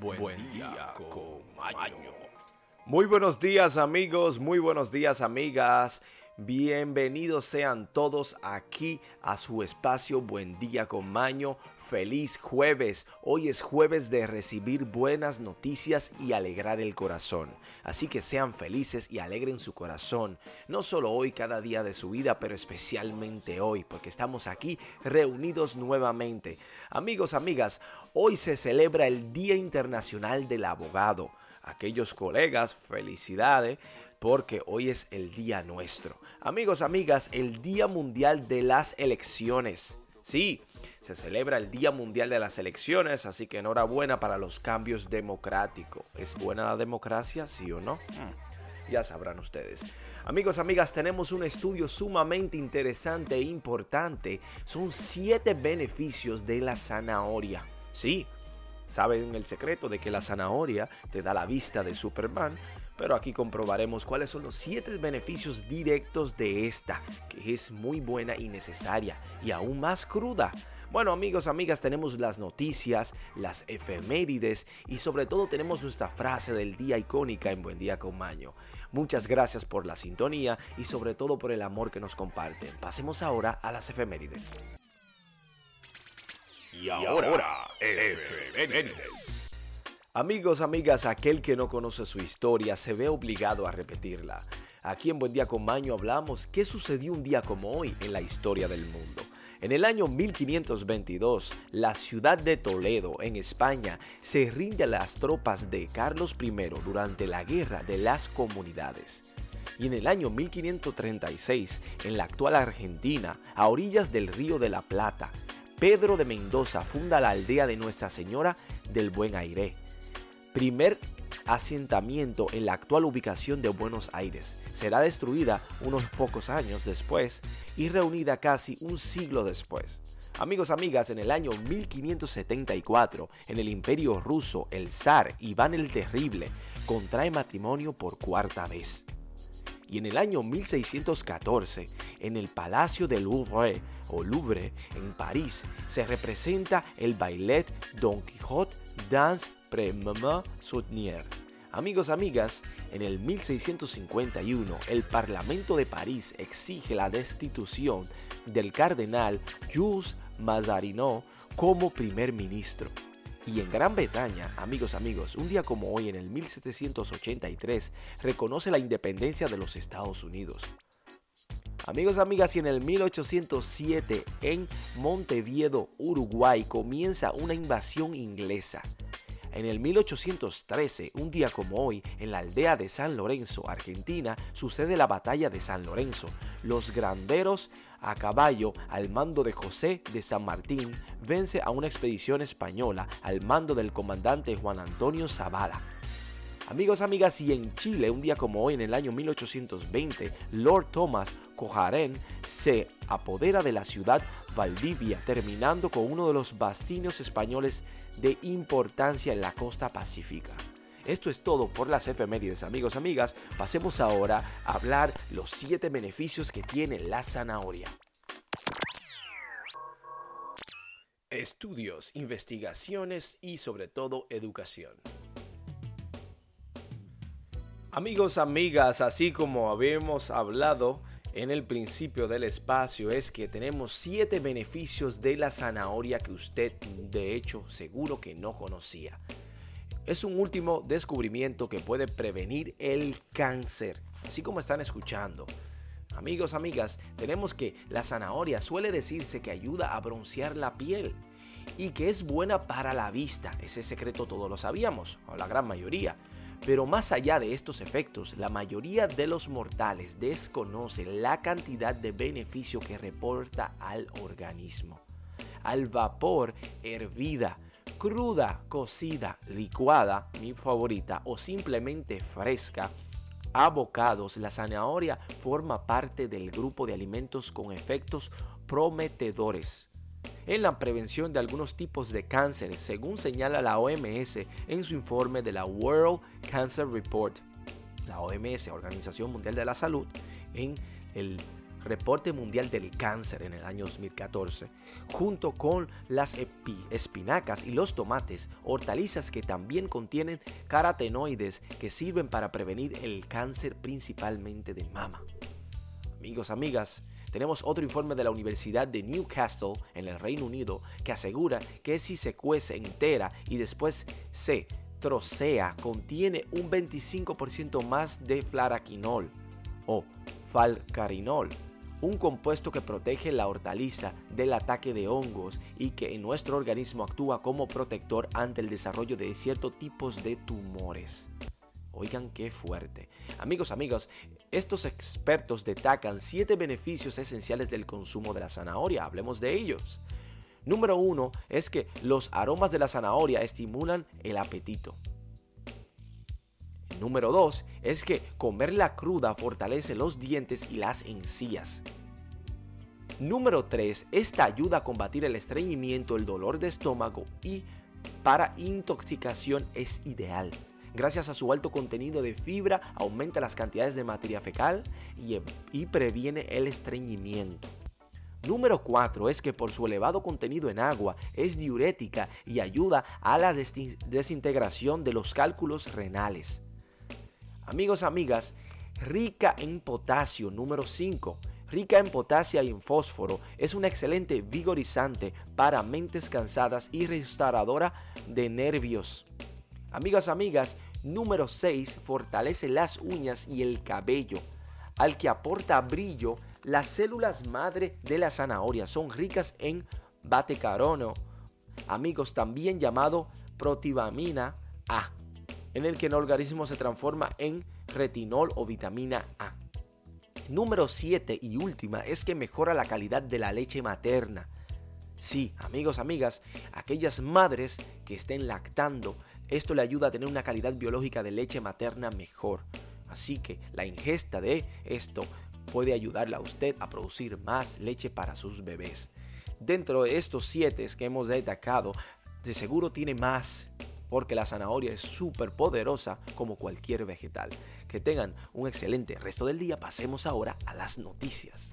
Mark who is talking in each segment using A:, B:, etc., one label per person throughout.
A: Buen, día, Muy buenos días amigos, muy buenos días amigas. Bienvenidos sean todos aquí a su espacio Buen día con Maño. Feliz jueves. Hoy es jueves de recibir buenas noticias y alegrar el corazón. Así que sean felices y alegren su corazón. No solo hoy, cada día de su vida, pero especialmente hoy, porque estamos aquí reunidos nuevamente. Amigos, amigas, hoy se celebra el Día Internacional del Abogado. Aquellos colegas, felicidades porque hoy es el día nuestro. Amigos, amigas, el Día Mundial de las Elecciones. Sí, se celebra el Día Mundial de las Elecciones, así que enhorabuena para los cambios democráticos. ¿Es buena la democracia, sí o no? Hmm, ya sabrán ustedes. Amigos, amigas, tenemos un estudio sumamente interesante e importante. Son siete beneficios de la zanahoria. Sí, saben el secreto de que la zanahoria te da la vista de Superman, pero aquí comprobaremos cuáles son los siete beneficios directos de esta, que es muy buena y necesaria y aún más cruda. Bueno amigos, amigas, tenemos las noticias, las efemérides y sobre todo tenemos nuestra frase del día icónica en Buen Día con Maño. Muchas gracias por la sintonía y sobre todo por el amor que nos comparten. Pasemos ahora a las efemérides.
B: Y ahora, efemérides.
A: Amigos, amigas, aquel que no conoce su historia se ve obligado a repetirla. Aquí en Buen Día con Maño hablamos qué sucedió un día como hoy en la historia del mundo. En el año 1522, la ciudad de Toledo, en España, se rinde a las tropas de Carlos I durante la Guerra de las Comunidades. Y en el año 1536, en la actual Argentina, a orillas del río de la Plata, Pedro de Mendoza funda la aldea de Nuestra Señora del Buen Aire, primer asentamiento en la actual ubicación de Buenos Aires. Será destruida unos pocos años después y reunida casi un siglo después. Amigos, amigas, en el año 1574, en el imperio ruso, el zar Iván el Terrible contrae matrimonio por cuarta vez. Y en el año 1614, en el Palacio del Louvre o Louvre en París, se representa el ballet Don Quixote Dance Pré-Maman Soutenier. Amigos, amigas, en el 1651 el Parlamento de París exige la destitución del cardenal Jules Mazarinot como primer ministro. Y en Gran Bretaña, amigos, amigos, un día como hoy en el 1783 reconoce la independencia de los Estados Unidos. Amigos, amigas, y en el 1807 en Montevideo, Uruguay, comienza una invasión inglesa. En el 1813, un día como hoy, en la aldea de San Lorenzo, Argentina, sucede la batalla de San Lorenzo. Los granderos a caballo al mando de José de San Martín vence a una expedición española al mando del comandante Juan Antonio Zavala. Amigos, amigas, y en Chile, un día como hoy, en el año 1820, Lord Thomas Cojarén se apodera de la ciudad Valdivia, terminando con uno de los bastios españoles de importancia en la costa pacífica. Esto es todo por las efemérides, amigos, amigas. Pasemos ahora a hablar los 7 beneficios que tiene la zanahoria. Estudios, investigaciones y sobre todo educación. Amigos, amigas, así como habíamos hablado en el principio del espacio, es que tenemos 7 beneficios de la zanahoria que usted de hecho seguro que no conocía. Es un último descubrimiento que puede prevenir el cáncer, así como están escuchando. Amigos, amigas, tenemos que la zanahoria suele decirse que ayuda a broncear la piel y que es buena para la vista. Ese secreto todos lo sabíamos, o la gran mayoría. Pero más allá de estos efectos, la mayoría de los mortales desconocen la cantidad de beneficio que reporta al organismo. Al vapor, hervida, cruda, cocida, licuada, mi favorita, o simplemente fresca, a bocados, la zanahoria forma parte del grupo de alimentos con efectos prometedores en la prevención de algunos tipos de cánceres, según señala la OMS en su informe de la World Cancer Report. La OMS, Organización Mundial de la Salud, en el Reporte Mundial del Cáncer en el año 2014, junto con las espinacas y los tomates, hortalizas que también contienen carotenoides que sirven para prevenir el cáncer principalmente de mama. Amigos, amigas, tenemos otro informe de la Universidad de Newcastle en el Reino Unido que asegura que si se cuece entera y después se trocea contiene un 25% más de flaraquinol o falcarinol, un compuesto que protege la hortaliza del ataque de hongos y que en nuestro organismo actúa como protector ante el desarrollo de ciertos tipos de tumores. Oigan qué fuerte. Amigos, amigos, estos expertos destacan siete beneficios esenciales del consumo de la zanahoria. Hablemos de ellos. Número uno es que los aromas de la zanahoria estimulan el apetito. Número 2 es que comerla cruda fortalece los dientes y las encías. Número 3. Esta ayuda a combatir el estreñimiento, el dolor de estómago y para intoxicación es ideal. Gracias a su alto contenido de fibra aumenta las cantidades de materia fecal y, y previene el estreñimiento. Número 4 es que por su elevado contenido en agua es diurética y ayuda a la desintegración de los cálculos renales. Amigos, amigas, rica en potasio, número 5. Rica en potasio y en fósforo, es un excelente vigorizante para mentes cansadas y restauradora de nervios. Amigas, amigas, número 6 fortalece las uñas y el cabello, al que aporta brillo. Las células madre de la zanahoria son ricas en batecarono, amigos, también llamado protivamina A en el que el organismo se transforma en retinol o vitamina A. Número 7 y última es que mejora la calidad de la leche materna. Sí, amigos, amigas, aquellas madres que estén lactando, esto le ayuda a tener una calidad biológica de leche materna mejor. Así que la ingesta de esto puede ayudarle a usted a producir más leche para sus bebés. Dentro de estos 7 que hemos destacado, de seguro tiene más porque la zanahoria es súper poderosa como cualquier vegetal. Que tengan un excelente resto del día. Pasemos ahora a las noticias.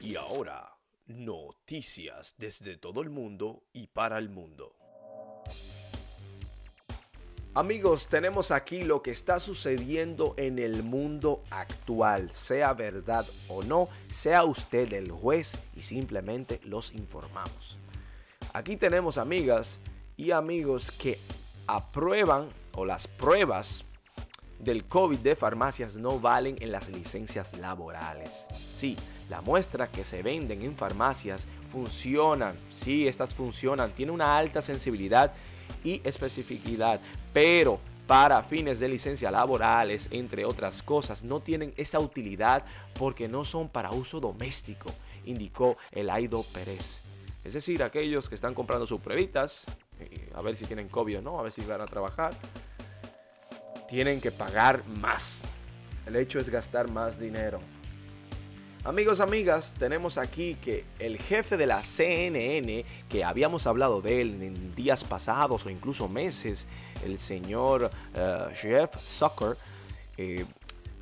B: Y ahora, noticias desde todo el mundo y para el mundo.
A: Amigos, tenemos aquí lo que está sucediendo en el mundo actual, sea verdad o no, sea usted el juez y simplemente los informamos. Aquí tenemos amigas y amigos que aprueban o las pruebas del COVID de farmacias no valen en las licencias laborales. Sí, la muestra que se venden en farmacias funcionan. Sí, estas funcionan. Tiene una alta sensibilidad y especificidad. Pero para fines de licencia laborales, entre otras cosas, no tienen esa utilidad porque no son para uso doméstico, indicó el Aido Pérez. Es decir, aquellos que están comprando sus pruebitas, eh, a ver si tienen COVID o no, a ver si van a trabajar, tienen que pagar más. El hecho es gastar más dinero. Amigos, amigas, tenemos aquí que el jefe de la CNN, que habíamos hablado de él en días pasados o incluso meses, el señor uh, Jeff Zucker, eh,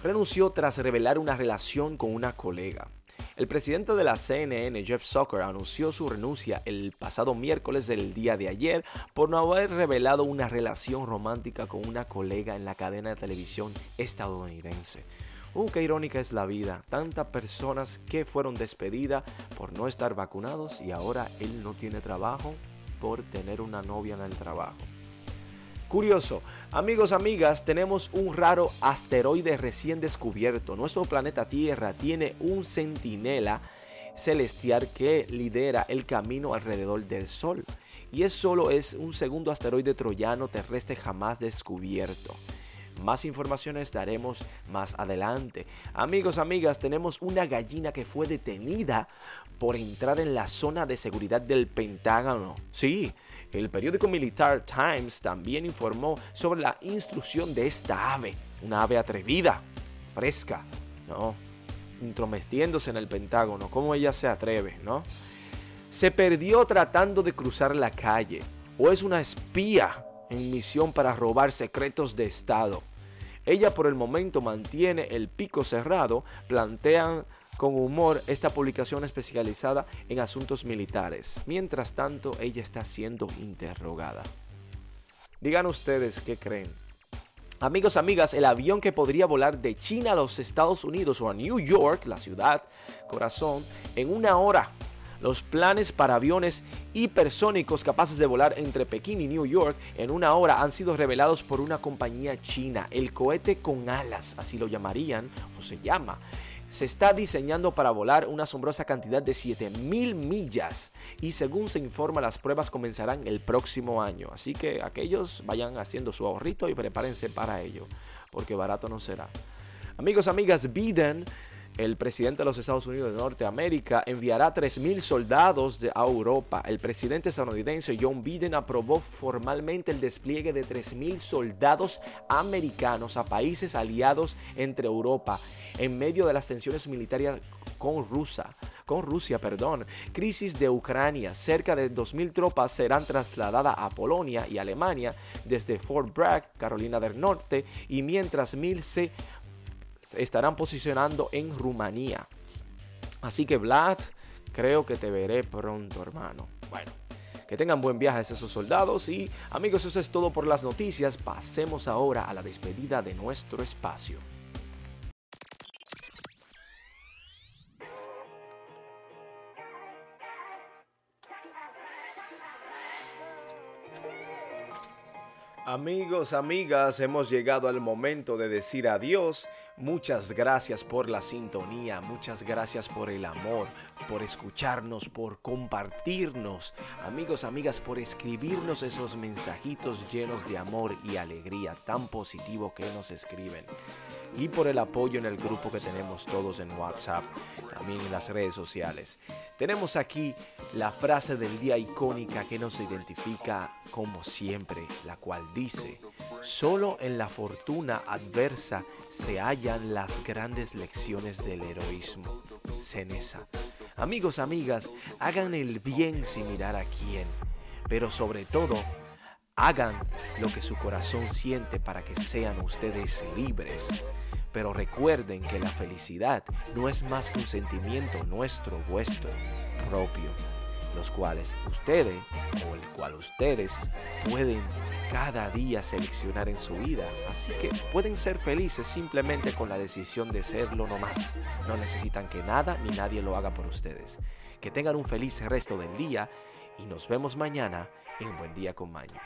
A: renunció tras revelar una relación con una colega. El presidente de la CNN, Jeff Zucker, anunció su renuncia el pasado miércoles del día de ayer por no haber revelado una relación romántica con una colega en la cadena de televisión estadounidense. Uh, qué irónica es la vida. Tantas personas que fueron despedidas por no estar vacunados y ahora él no tiene trabajo por tener una novia en el trabajo. Curioso, amigos, amigas, tenemos un raro asteroide recién descubierto. Nuestro planeta Tierra tiene un centinela celestial que lidera el camino alrededor del Sol. Y es solo es un segundo asteroide troyano terrestre jamás descubierto. Más informaciones daremos más adelante. Amigos, amigas, tenemos una gallina que fue detenida por entrar en la zona de seguridad del Pentágono. Sí, el periódico militar Times también informó sobre la instrucción de esta ave, una ave atrevida, fresca, ¿no? Intrometiéndose en el Pentágono, cómo ella se atreve, ¿no? Se perdió tratando de cruzar la calle, o es una espía en misión para robar secretos de Estado. Ella por el momento mantiene el pico cerrado, plantean con humor esta publicación especializada en asuntos militares. Mientras tanto, ella está siendo interrogada. Digan ustedes qué creen. Amigos, amigas, el avión que podría volar de China a los Estados Unidos o a New York, la ciudad, corazón, en una hora. Los planes para aviones hipersónicos capaces de volar entre Pekín y New York en una hora han sido revelados por una compañía china. El cohete con alas, así lo llamarían, o se llama se está diseñando para volar una asombrosa cantidad de 7000 millas y según se informa las pruebas comenzarán el próximo año. Así que aquellos vayan haciendo su ahorrito y prepárense para ello, porque barato no será. Amigos, amigas, Biden el presidente de los Estados Unidos de Norteamérica enviará 3.000 soldados a Europa. El presidente estadounidense John Biden aprobó formalmente el despliegue de 3.000 soldados americanos a países aliados entre Europa en medio de las tensiones militares con Rusia. Con Rusia, perdón. Crisis de Ucrania. Cerca de 2.000 tropas serán trasladadas a Polonia y Alemania desde Fort Bragg, Carolina del Norte, y mientras mil se estarán posicionando en Rumanía. Así que Vlad, creo que te veré pronto, hermano. Bueno, que tengan buen viaje esos soldados y amigos, eso es todo por las noticias. Pasemos ahora a la despedida de nuestro espacio. Amigos, amigas, hemos llegado al momento de decir adiós. Muchas gracias por la sintonía, muchas gracias por el amor, por escucharnos, por compartirnos. Amigos, amigas, por escribirnos esos mensajitos llenos de amor y alegría tan positivo que nos escriben y por el apoyo en el grupo que tenemos todos en WhatsApp, también en las redes sociales. Tenemos aquí la frase del día icónica que nos identifica como siempre, la cual dice, solo en la fortuna adversa se hallan las grandes lecciones del heroísmo. Cenesa. Amigos, amigas, hagan el bien sin mirar a quién, pero sobre todo, hagan lo que su corazón siente para que sean ustedes libres. Pero recuerden que la felicidad no es más que un sentimiento nuestro, vuestro, propio, los cuales ustedes o el cual ustedes pueden cada día seleccionar en su vida. Así que pueden ser felices simplemente con la decisión de serlo nomás. No necesitan que nada ni nadie lo haga por ustedes. Que tengan un feliz resto del día y nos vemos mañana en Buen Día con Maño.